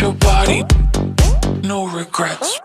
your body, no regrets.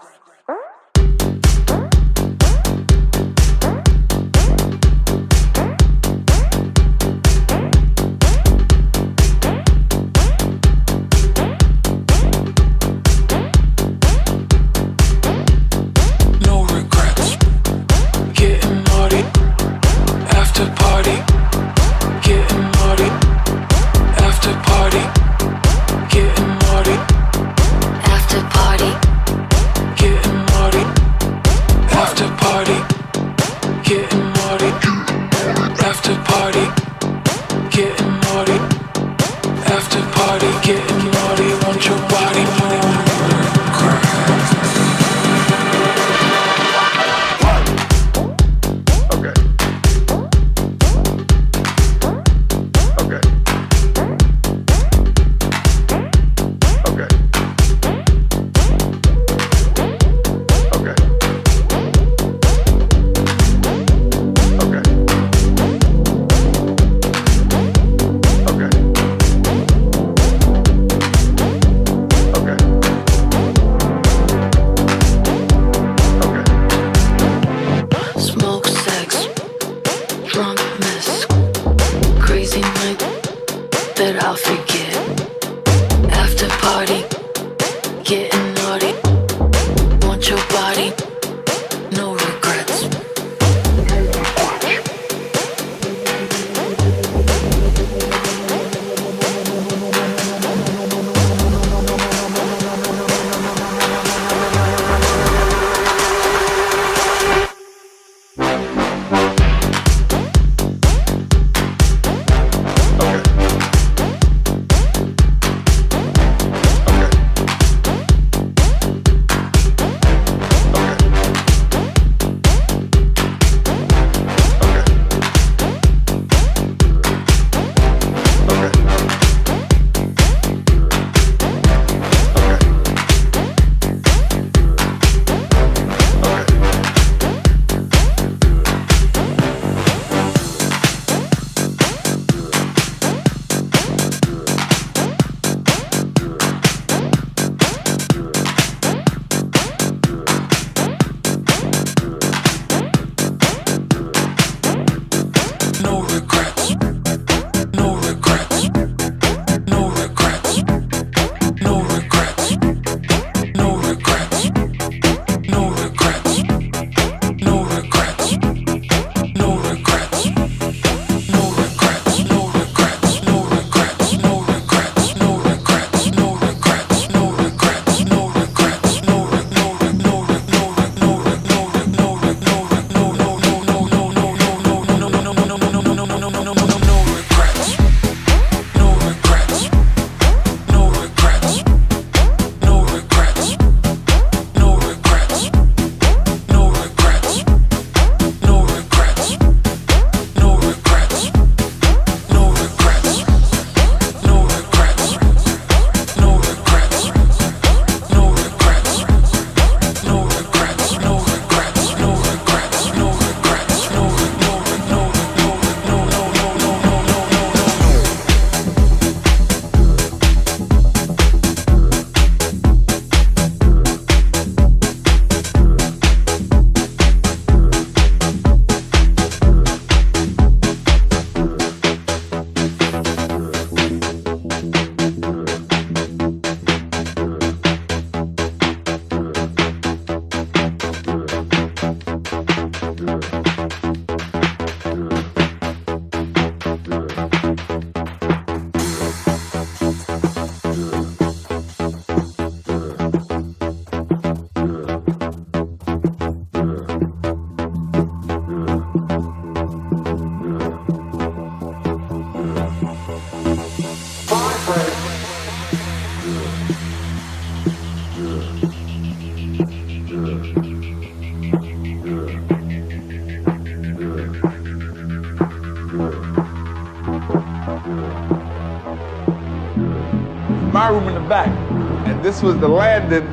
This was the landing.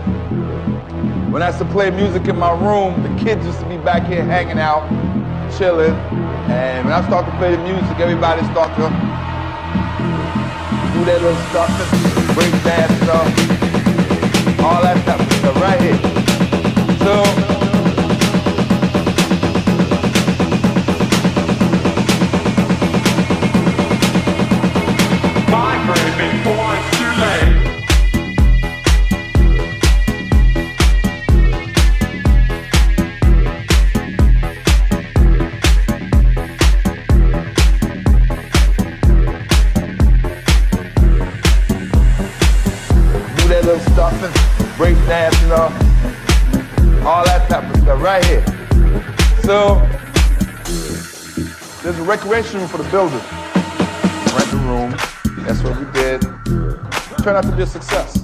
When I used to play music in my room, the kids used to be back here hanging out, chilling, and when I start to play the music, everybody start to do that little stuff, break dance stuff, all that stuff right here. So. Recreation room for the builders. Rent the room. That's what we did. Turned out to be a success.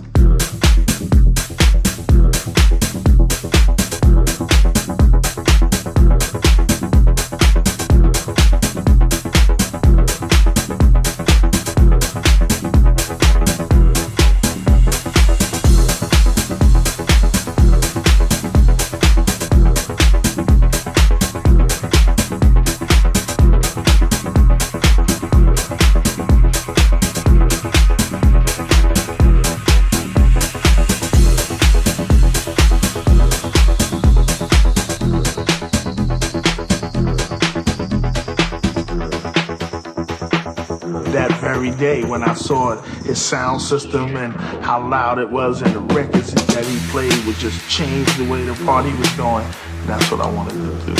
His sound system and how loud it was and the records that he played would just change the way the party was going. That's what I wanted to do.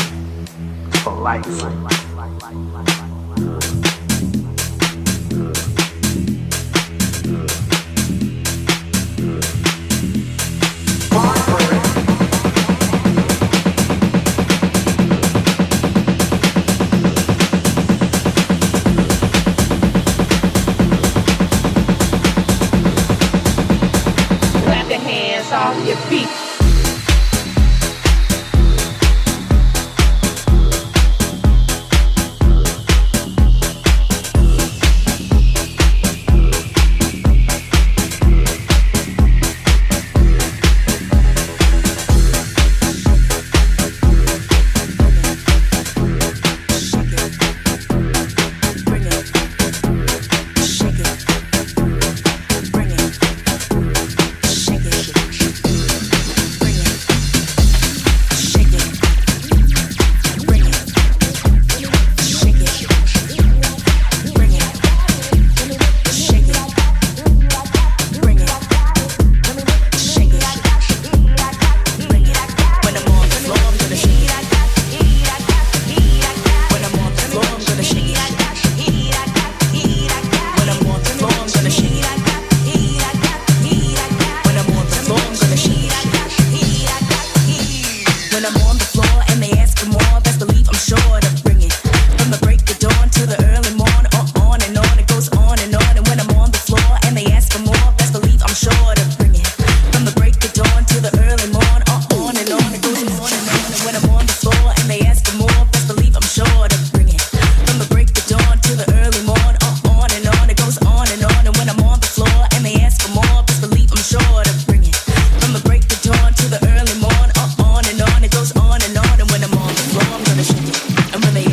For life. beat. I'm amazing.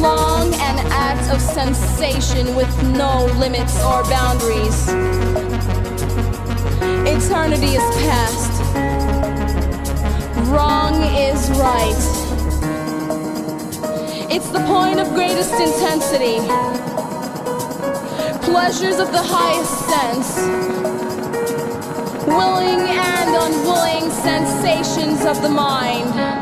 long an act of sensation with no limits or boundaries. Eternity is past. Wrong is right. It's the point of greatest intensity. Pleasures of the highest sense. Willing and unwilling sensations of the mind.